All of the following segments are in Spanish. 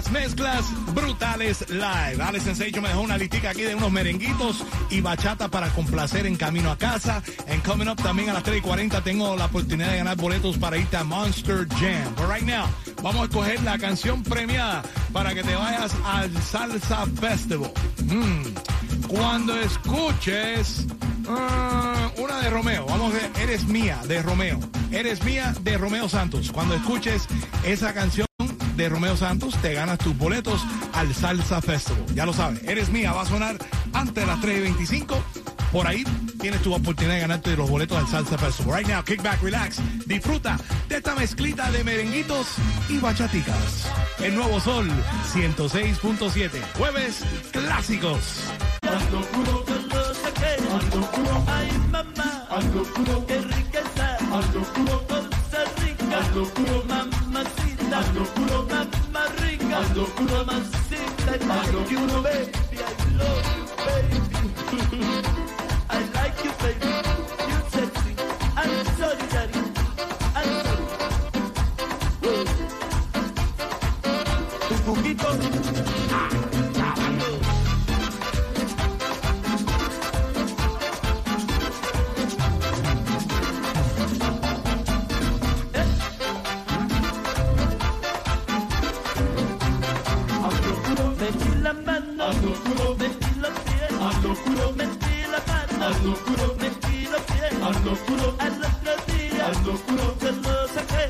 las mezclas brutales live. Alex Sensation me dejó una listica aquí de unos merenguitos y bachata para complacer en camino a casa. En Coming Up también a las 3 y 40 tengo la oportunidad de ganar boletos para irte a Monster Jam. But right now, vamos a escoger la canción premiada para que te vayas al Salsa Festival. Mm. Cuando escuches ah, una de Romeo, vamos a ver, Eres Mía de Romeo. Eres Mía de Romeo Santos. Cuando escuches esa canción de Romeo Santos, te ganas tus boletos al Salsa Festival. Ya lo sabes, eres mía, va a sonar antes de las 3 y 25. Por ahí tienes tu oportunidad de ganarte los boletos al Salsa Festival. Right now, kick back, relax. Disfruta de esta mezclita de merenguitos y bachaticas. El nuevo Sol 106.7. Jueves clásicos. Qué ando puro, mamá rica, ando puro, mamacita, ando puro, baby, I love you, baby. Metí los pies, ando puro, al otro día, ando puro, que lo saqué,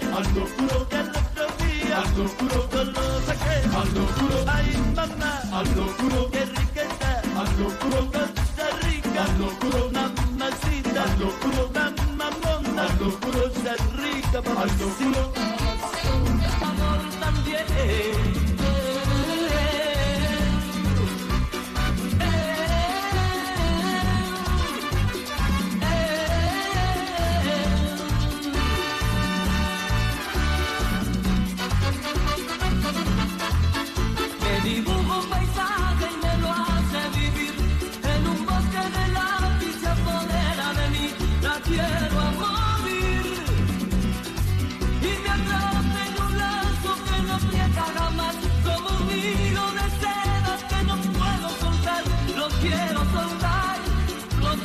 puro, que al otro día, ando puro, que lo saqué, ando puro, ay mamá, ando puro, qué riqueza, ando puro, cosa rica, ando puro, mamacita, ando puro, mamamona, ando puro, cosa rica, ando puro, amor también.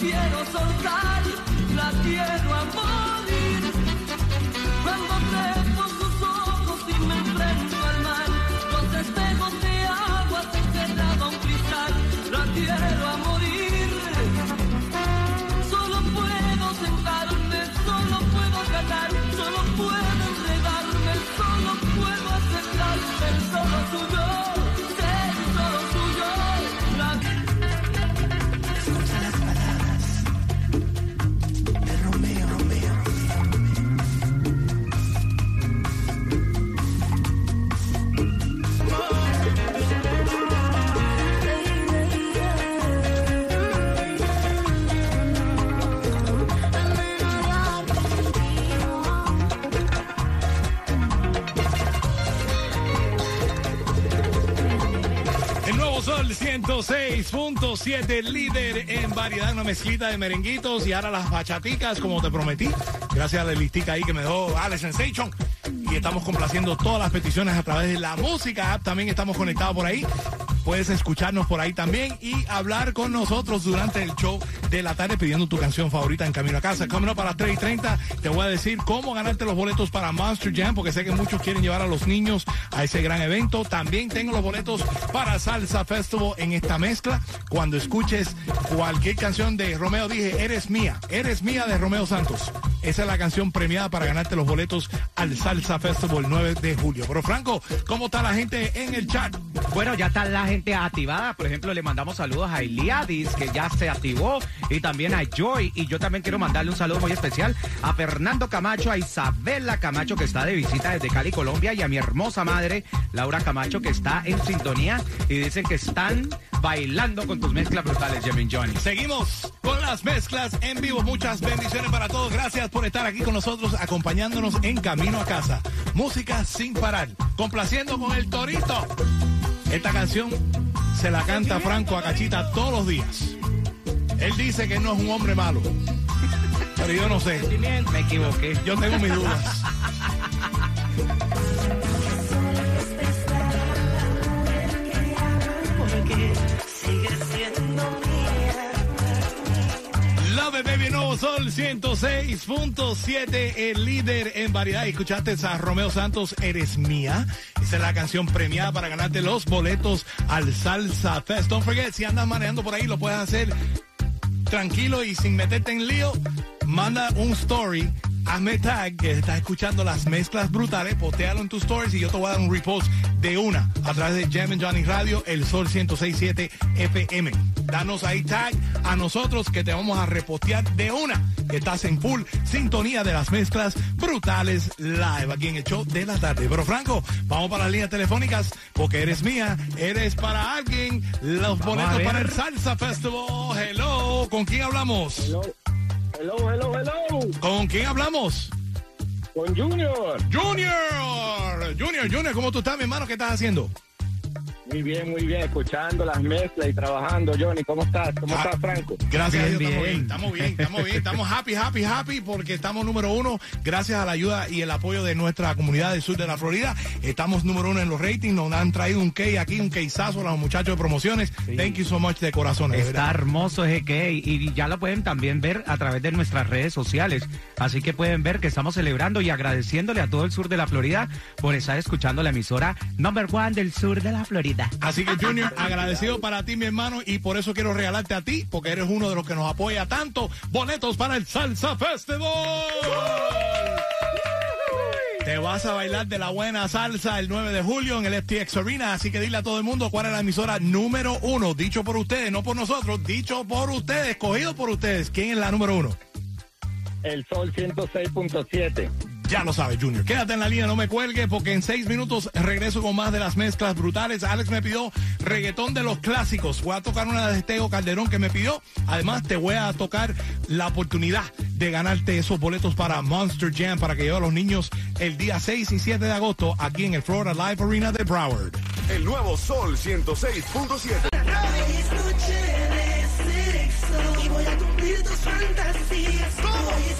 Quiero soltar, la quiero a Sol 106.7, líder en variedad, una mezclita de merenguitos y ahora las bachaticas, como te prometí. Gracias a la listica ahí que me dejó Alex Sensation. Y estamos complaciendo todas las peticiones a través de la música app. También estamos conectados por ahí. Puedes escucharnos por ahí también y hablar con nosotros durante el show de la tarde pidiendo tu canción favorita en Camino a Casa. Coming up a las 3 y 30 te voy a decir cómo ganarte los boletos para Monster Jam porque sé que muchos quieren llevar a los niños a ese gran evento. También tengo los boletos para Salsa Festival en esta mezcla. Cuando escuches cualquier canción de Romeo, dije, eres mía, eres mía de Romeo Santos. Esa es la canción premiada para ganarte los boletos al Salsa Festival el 9 de julio. Pero Franco, ¿cómo está la gente en el chat? Bueno, ya está la gente activada. Por ejemplo, le mandamos saludos a Iliadis, que ya se activó, y también a Joy. Y yo también quiero mandarle un saludo muy especial a Fernando Camacho, a Isabela Camacho, que está de visita desde Cali, Colombia, y a mi hermosa madre, Laura Camacho, que está en sintonía. Y dicen que están bailando con tus mezclas brutales, Jimmy Johnny. Seguimos con las mezclas en vivo. Muchas bendiciones para todos. Gracias por estar aquí con nosotros, acompañándonos en camino a casa. Música sin parar, complaciendo con el torito. Esta canción se la canta Franco a Cachita todos los días. Él dice que no es un hombre malo. Pero yo no sé. Me equivoqué. Yo tengo mis dudas. Sol 106.7, el líder en variedad. Escuchaste a Romeo Santos, Eres Mía. Esa es la canción premiada para ganarte los boletos al Salsa Fest. Don't forget, si andas manejando por ahí, lo puedes hacer tranquilo y sin meterte en lío. Manda un story. Hazme tag que estás escuchando las mezclas brutales, potealo en tus stories y yo te voy a dar un repost de una a través de Jam and Johnny Radio, el Sol 106.7 FM. Danos ahí tag a nosotros que te vamos a repostear de una que estás en full sintonía de las mezclas brutales live aquí en el show de la tarde. Pero Franco, vamos para las líneas telefónicas porque eres mía, eres para alguien. Los boletos ver. para el Salsa Festival. Hello, ¿con quién hablamos? Hello, hello, hello, hello. ¿Con quién hablamos? Con Junior. Junior, Junior, Junior, ¿cómo tú estás, mi hermano? ¿Qué estás haciendo? Muy bien, muy bien. Escuchando las mezclas y trabajando. Johnny, ¿cómo estás? ¿Cómo Ah. estás, Franco? Gracias a Dios, Bien, estamos bien. bien, estamos bien, estamos bien, estamos happy, happy, happy porque estamos número uno gracias a la ayuda y el apoyo de nuestra comunidad del sur de la Florida. Estamos número uno en los ratings, nos han traído un key aquí, un keizazo a los muchachos de promociones. Thank you so much de corazón. Está verdad. hermoso ese que y ya lo pueden también ver a través de nuestras redes sociales. Así que pueden ver que estamos celebrando y agradeciéndole a todo el sur de la Florida por estar escuchando la emisora number one del sur de la Florida. Así que Junior, agradecido para ti, mi hermano, y por eso quiero regalarte a ti, porque eres uno de los que nos apoya tanto. Boletos para el Salsa Festival. Te vas a bailar de la buena salsa el 9 de julio en el FTX Arena, así que dile a todo el mundo cuál es la emisora número uno, dicho por ustedes, no por nosotros, dicho por ustedes, escogido por ustedes. ¿Quién es la número uno? El Sol 106.7. Ya lo sabes, Junior. Quédate en la línea, no me cuelgue, porque en seis minutos regreso con más de las mezclas brutales. Alex me pidió reggaetón de los clásicos. Voy a tocar una de Tego Calderón que me pidió. Además, te voy a tocar la oportunidad de ganarte esos boletos para Monster Jam para que lleve a los niños el día 6 y 7 de agosto aquí en el Florida Live Arena de Broward. El nuevo Sol 106.7. Hoy es noche de sexo y voy a cumplir tus fantasías. Hoy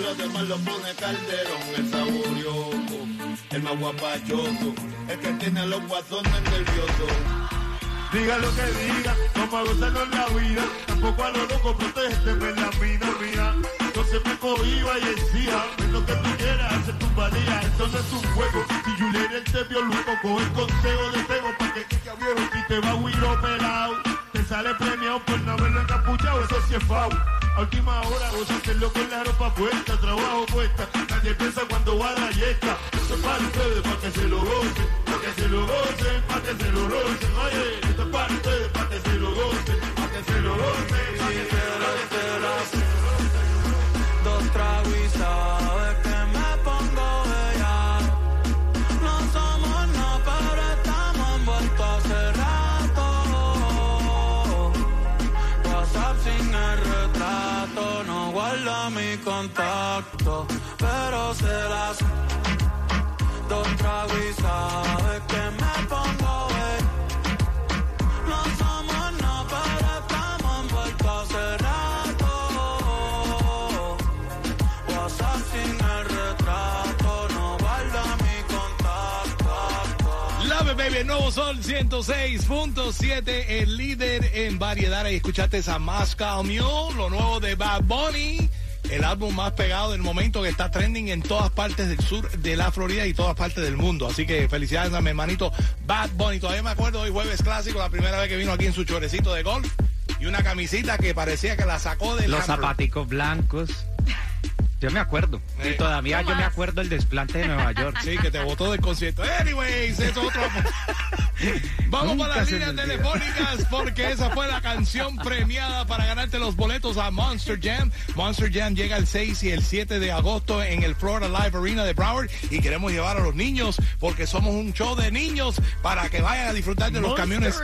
los demás lo pone calderón, el saborioso, el más guapachoso, el que tiene los guasones nerviosos. Diga lo que diga, vamos a gozarnos la vida. Tampoco a lo loco, protégeme la vida mía. No se me cohiba y encía. Es lo que tú quieras, hacer tu valía. Entonces es un juego. Si Julián te vio lujo, coge el consejo de Tego para que quica viejo y te va a huiro pelado. Te sale premiado por no haberlo encapuchado, eso sí es fau. A última hora vos hacerlo con la ropa puesta, trabajo puesta. Nadie piensa cuando va la yesca. Esto es para ustedes, para que se lo gocen, para que se lo gocen, para que se lo gocen. Oye, esto es para ustedes, para que se lo gocen, para que se lo gocen. Dos tragos y sabes guarda mi contacto, pero se las dos tragos y sabes que me pongo. Sol 106.7, el líder en variedad. Ahí escuchaste a Moscow Mule, lo nuevo de Bad Bunny. El álbum más pegado del momento que está trending en todas partes del sur de la Florida y todas partes del mundo. Así que felicidades a mi hermanito Bad Bunny. Todavía me acuerdo hoy jueves clásico, la primera vez que vino aquí en su chorecito de golf y una camisita que parecía que la sacó del Los zapaticos blancos. Yo me acuerdo. Eh, Y todavía yo me acuerdo el desplante de Nueva York. Sí, que te botó del concierto. Anyways, eso es otro. Vamos Nunca para las líneas telefónicas porque esa fue la canción premiada para ganarte los boletos a Monster Jam. Monster Jam llega el 6 y el 7 de agosto en el Florida Live Arena de Broward y queremos llevar a los niños porque somos un show de niños para que vayan a disfrutar de los camiones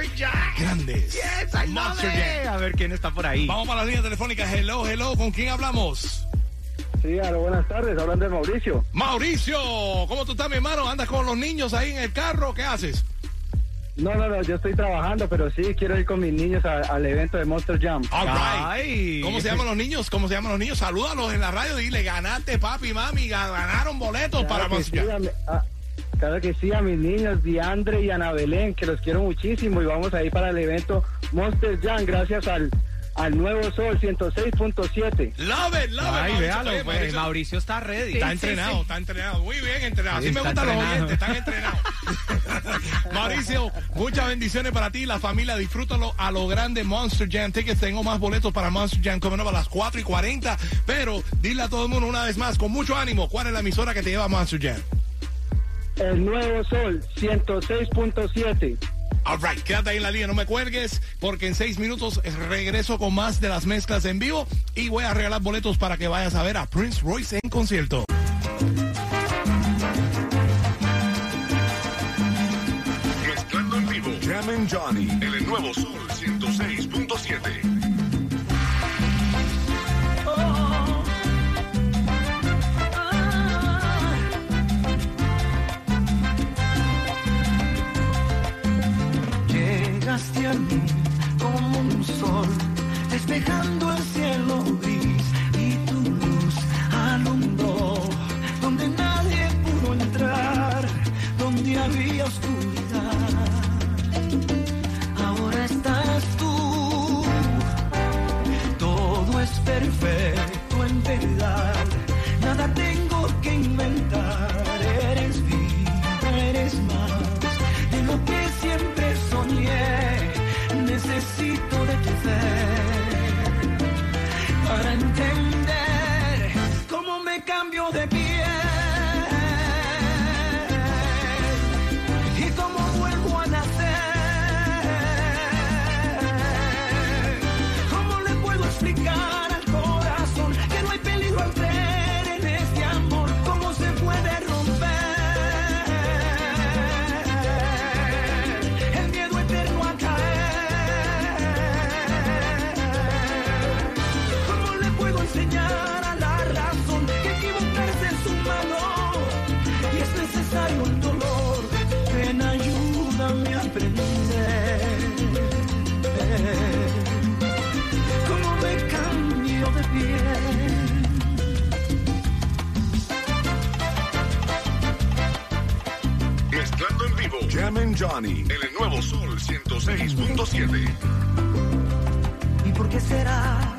grandes. Yes, Monster. Jam. A ver quién está por ahí. Vamos para las líneas telefónicas. Hello, hello. ¿Con quién hablamos? Sí, aló, buenas tardes, hablan de Mauricio. Mauricio, ¿cómo tú estás, mi hermano? ¿Andas con los niños ahí en el carro? ¿Qué haces? No, no, no, yo estoy trabajando, pero sí quiero ir con mis niños a- al evento de Monster Jam. All right. Ay. ¿Cómo se llaman los niños? ¿Cómo se llaman los niños? Salúdalos en la radio y dile, ganaste, papi, mami, ganaron boletos para Claro que, Monster sí, Jam. a, mi- a- claro que sí, a mis niños, Diandre y Ana Belén, que los quiero muchísimo y vamos a ir para el evento Monster Jam gracias al, al Nuevo Sol 106.7. Love it, love it. Ay, Mauricio. véalo, pues, Mauricio, Mauricio está ready. Está entrenado, está entrenado. Muy bien entrenado. Así Sí, me gustan los entrenado. oyentes, están entrenados. Mauricio, muchas bendiciones para ti, la familia. Disfrútalo a lo grande Monster Jam Tickets. Tengo más boletos para Monster Jam como a las 4 y 40. Pero dile a todo el mundo una vez más, con mucho ánimo, ¿cuál es la emisora que te lleva a Monster Jam? El Nuevo Sol 106.7. All right, quédate ahí en la línea, no me cuelgues, porque en seis minutos regreso con más de las mezclas en vivo y voy a regalar boletos para que vayas a ver a Prince Royce en concierto. Mezclando en vivo. Jam and Johnny. En el nuevo Sol 106.7. despejando el cielo gris y tu luz alumbró donde nadie pudo entrar, donde había oscuridad. Ahora estás tú, todo es perfecto en verdad, hay un dolor, ven ayúdame a aprender. Cómo me cambio de piel. Mezclando en vivo, Jam and Johnny, el nuevo Sol 106.7. ¿Y por qué será?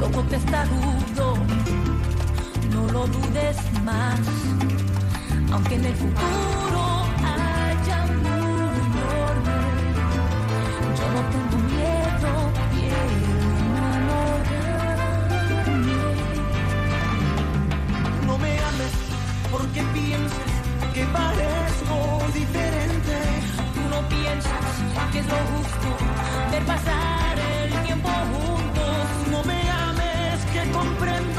Loco testarudo, no lo dudes más aunque en el futuro haya un enorme, yo no tengo miedo, quiero enamorarme. No me ames porque pienses que parezco diferente. Tú no piensas que es lo justo ver pasar el tiempo juntos. No me ames que comprendes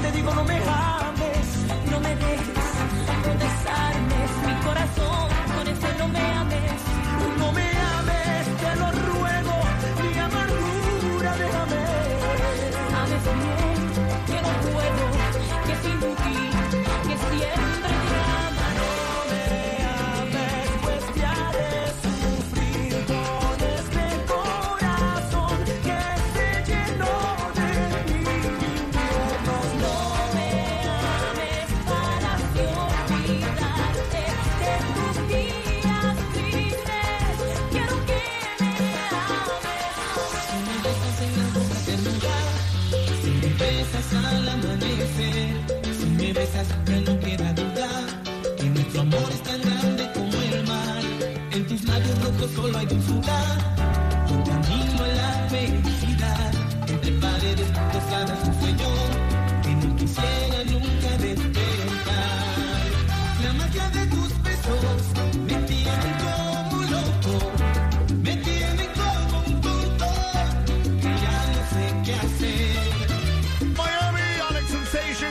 te digo no me.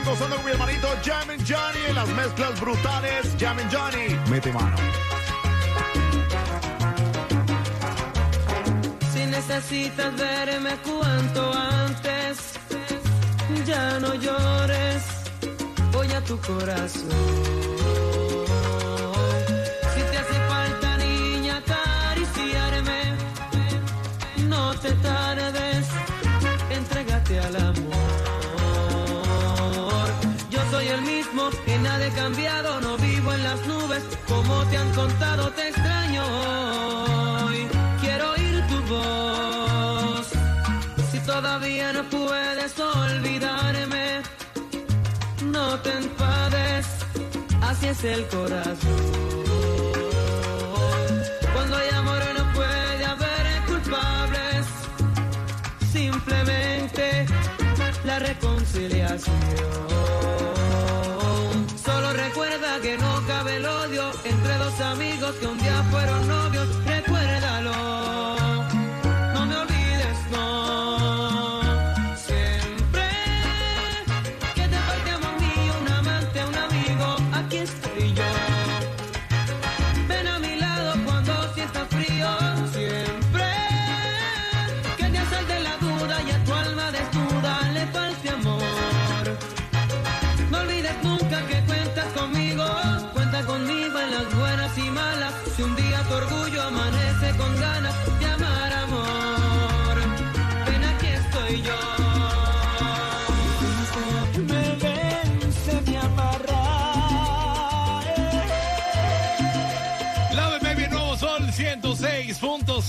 minutos ando con mi hermanito Jamin Johnny en las mezclas brutales. Jamin Johnny, mete mano. Si necesitas verme cuanto antes, ya no llores, voy a tu corazón. he cambiado, no vivo en las nubes, como te han contado te extraño quiero oír tu voz, si todavía no puedes olvidarme, no te enfades, así es el corazón. Cuando hay amor no puede haber culpables, simplemente la reconciliación. entre dos amigos que un día fueron novios.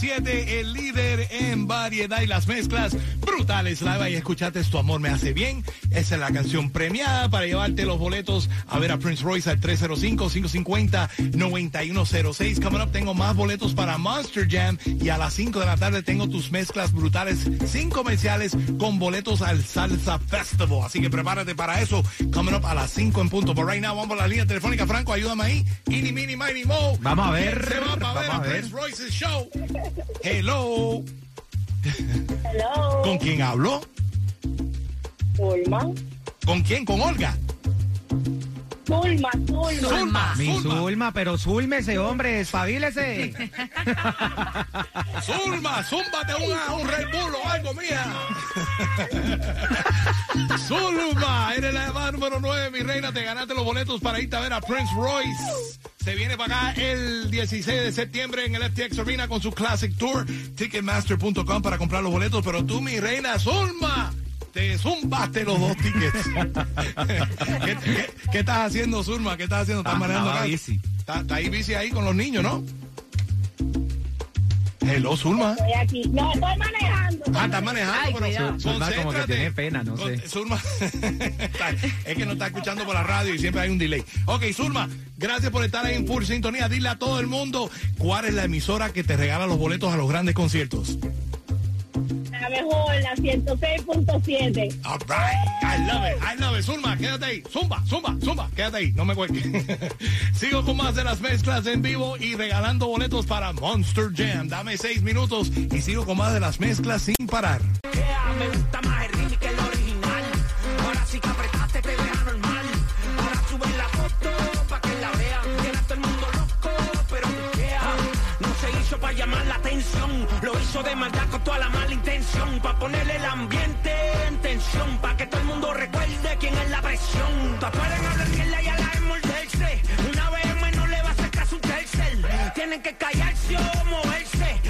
El líder en variedad y las mezclas brutales. Live y escuchate Tu Amor Me Hace Bien. Esa es la canción premiada para llevarte los boletos a ver a Prince Royce al 305-550-9106. Coming up, tengo más boletos para Monster Jam y a las 5 de la tarde tengo tus mezclas brutales sin comerciales con boletos al Salsa Festival. Así que prepárate para eso. Coming up a las 5 en punto. But right now, vamos a la línea telefónica. Franco, ayúdame ahí. Ini, mini, mini, mo. Vamos a ver. ¿Quién Se va para ver a. Prince Royce's show. Hello. Hello, ¿Con quién hablo? Zulma. ¿Con quién? ¿Con Olga? Zulma, Zulma. Zulma. Mi Zulma. Zulma, pero Zulmese, hombre, espabilese. Zulma, zúmbate una- un Red Bull o algo, mía. Zulma, eres la llamada número 9, mi reina. Te ganaste los boletos para irte a ver a Prince Royce. Se viene para acá el 16 de septiembre en el FTX Arena con su Classic Tour. Ticketmaster.com para comprar los boletos. Pero tú, mi reina, Zulma, te zumbaste los dos tickets. ¿Qué, qué- qué estás haciendo, Zulma? ¿Qué estás haciendo? ¿Estás Ah, manejando acá? bici. Está, está ahí bici ahí con los niños, ¿no? Hello, Zulma. Estoy aquí. No, estoy manejando. Ah, estás manejando, Ay, pero. Zulma como que tiene pena, no sé. Zulma, es que no está escuchando por la radio y siempre hay un delay. Ok, Zulma, gracias por estar ahí en full sintonía. Dile a todo el mundo cuál es la emisora que te regala los boletos a los grandes conciertos. La mejor, la 106.7. All right, I love it, I love it. Zulma, quédate ahí. Zumba, zumba, zumba, quédate ahí, no me cuelgues. Sigo con más de las mezclas en vivo y regalando boletos para Monster Jam. Dame seis minutos y sigo con más de las mezclas sin parar. Yeah, me gusta más el remix que el atención. Lo hizo de maldad con toda la mala intención. Pa' ponerle el ambiente en tensión. Pa' que todo el mundo recuerde quién es la presión. Todas pueden hablar mierda y a la morderse. Una vez menos le va a hacer caso un tercer. Tienen que callarse o moverse.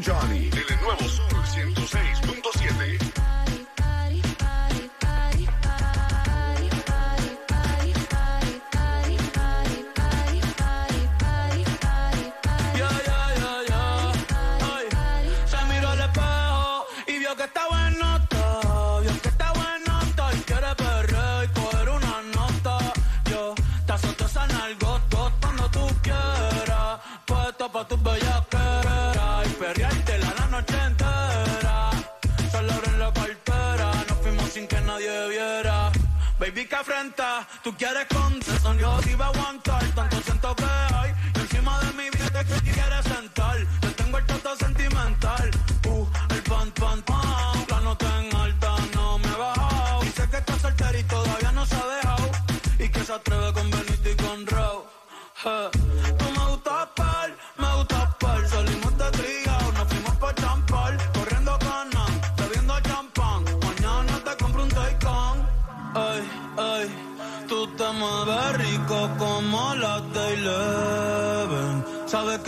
Johnny. Sin que nadie viera. Baby, que afrenta, tú quieres contestar. Yo te iba a aguantar tanto siento que hay. Y encima de mi vida que quieres sentar. Te tengo el toto sentimental. Uh, el pan, pan, pan. La nota en alta no me he bajado. Dice que está soltera y todavía no se ha dejado. Y que se atreve con Benito y con Raúl. Eh,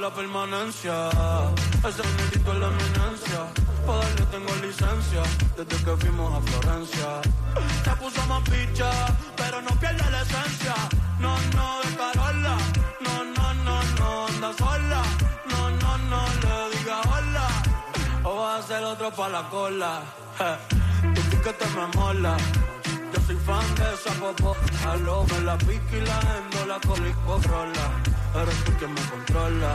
la permanencia. Ese negrito es la eminencia. Para darle tengo licencia desde que fuimos a Florencia. Se puso más picha, pero no pierde la esencia. No, no, de. No, no, no, no, anda sola. No, no, no, le diga hola. O vas a ser otro pa' la cola. Tu piquete me mola. Yo soy fan de esa popo. Aló, me la pica y la endo, la cola y corrola. Eres tú quien me controla.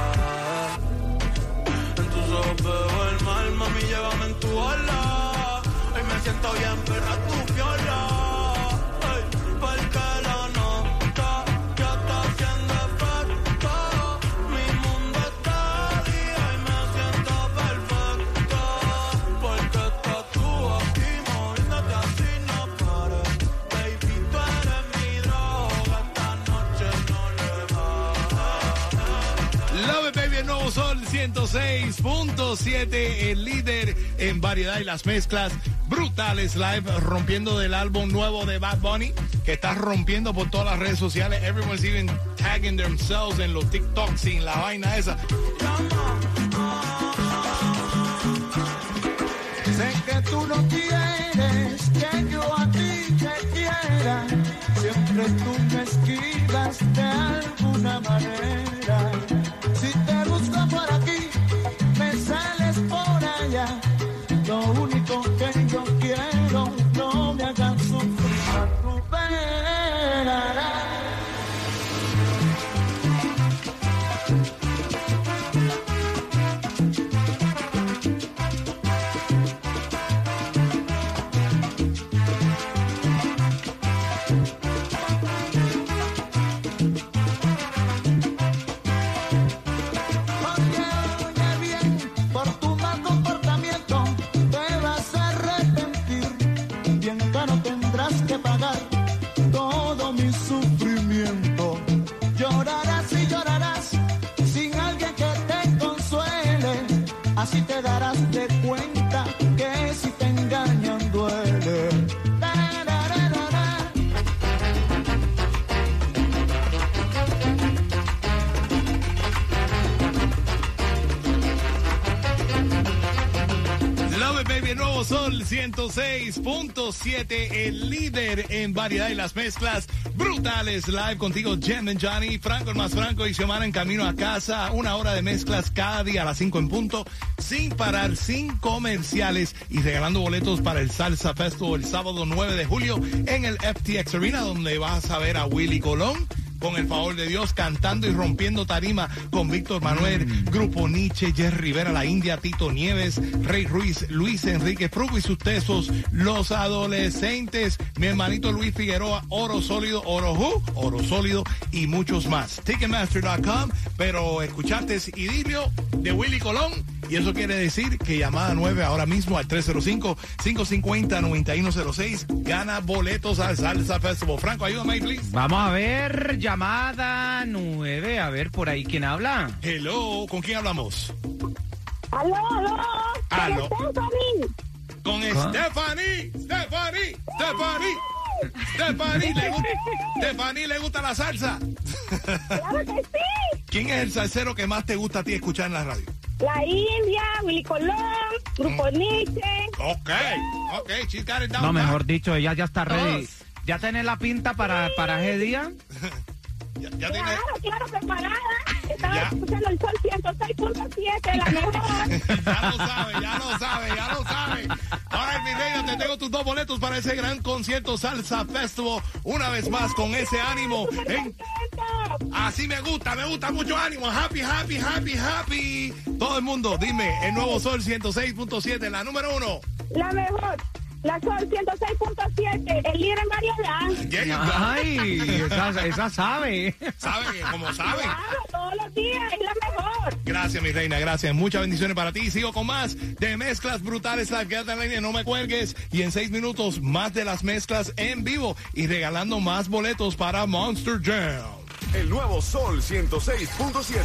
En tus ojos veo el mal, mami, llévame en tu ola. Hoy me siento bien, perra, tu viola. Ey, 106.7, el líder en variedad y las mezclas brutales live, rompiendo del álbum nuevo de Bad Bunny, que está rompiendo por todas las redes sociales. Everyone's even tagging themselves en los TikToks y en la vaina esa. 106.7, el líder en variedad y las mezclas brutales. Live contigo, Jem and Johnny, Franco el más Franco y Xiomara en camino a casa. Una hora de mezclas cada día a las 5 en punto, sin parar, sin comerciales y regalando boletos para el Salsa Festival el sábado 9 de julio en el FTX Arena, donde vas a ver a Willy Colón con el favor de Dios, cantando y rompiendo tarima con Víctor Manuel, Grupo Nietzsche, Jerry Rivera, La India, Tito Nieves, Rey Ruiz, Luis Enrique Frugo y sus tesos, Los Adolescentes, mi hermanito Luis Figueroa, Oro Sólido, Oro Who, Oro Sólido y muchos más. Ticketmaster.com, pero escuchaste Idilio de Willy Colón. Y eso quiere decir que llamada 9 ahora mismo al 305-550-9106 gana boletos al Salsa Festival. Franco, ayúdame please. Vamos a ver, llamada 9, a ver por ahí quién habla. Hello, ¿con quién hablamos? Aló, aló. Aló. Stephanie. Con Stephanie, Stephanie, Stephanie. Stephanie le, gusta, Stephanie le gusta la salsa. Claro que sí. ¿Quién es el salsero que más te gusta a ti escuchar en la radio? La India, Willy Colón, Grupo Nietzsche. Ok, ok, she's got it down. No, mejor dicho, ella ya está ready. ¿Ya tenés la pinta para, para ese día? Ya, ya tiene. Claro, claro, preparada. Estaba Ya. escuchando el sol 106.7, la mejor. Ya lo sabe, ya lo sabe, ya lo sabe. Ahora, mi reina, te tengo tus dos boletos para ese gran concierto Salsa Festival. Una vez más, con ese ánimo. En... Así me gusta, me gusta mucho ánimo. Happy, happy, happy, happy. Todo el mundo, dime, el nuevo Sol 106.7, la número uno. La mejor. La Sol 106.7, el líder en variedad. Ay, esa, esa sabe. Sabe, como. Claro, todos los días es la mejor. Gracias, mi reina, gracias. Muchas bendiciones para ti. Sigo con más de mezclas brutales. Live, quédate en la línea, no me cuelgues. Y en seis minutos, más de las mezclas en vivo y regalando más boletos para Monster Jam. El nuevo Sol 106.7.